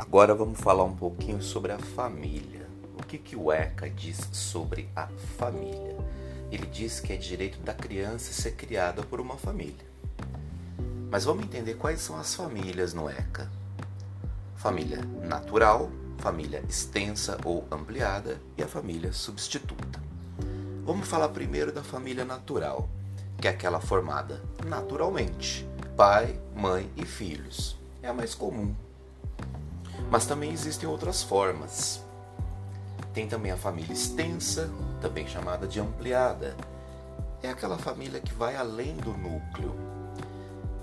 Agora vamos falar um pouquinho sobre a família. O que, que o ECA diz sobre a família? Ele diz que é direito da criança ser criada por uma família. Mas vamos entender quais são as famílias no ECA. Família natural, família extensa ou ampliada e a família substituta. Vamos falar primeiro da família natural, que é aquela formada naturalmente, pai, mãe e filhos. É a mais comum, mas também existem outras formas. Tem também a família extensa, também chamada de ampliada. É aquela família que vai além do núcleo.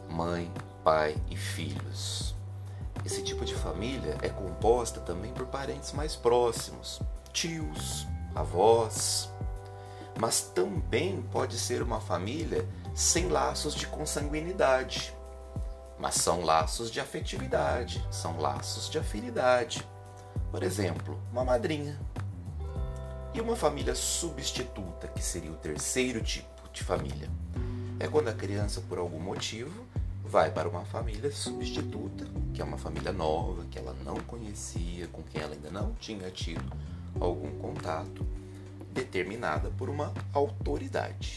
Mãe, pai e filhos. Esse tipo de família é composta também por parentes mais próximos, tios, avós. Mas também pode ser uma família sem laços de consanguinidade mas são laços de afetividade, são laços de afinidade. Por exemplo, uma madrinha. E uma família substituta, que seria o terceiro tipo de família. É quando a criança, por algum motivo, vai para uma família substituta, que é uma família nova, que ela não conhecia, com quem ela ainda não tinha tido algum contato, determinada por uma autoridade.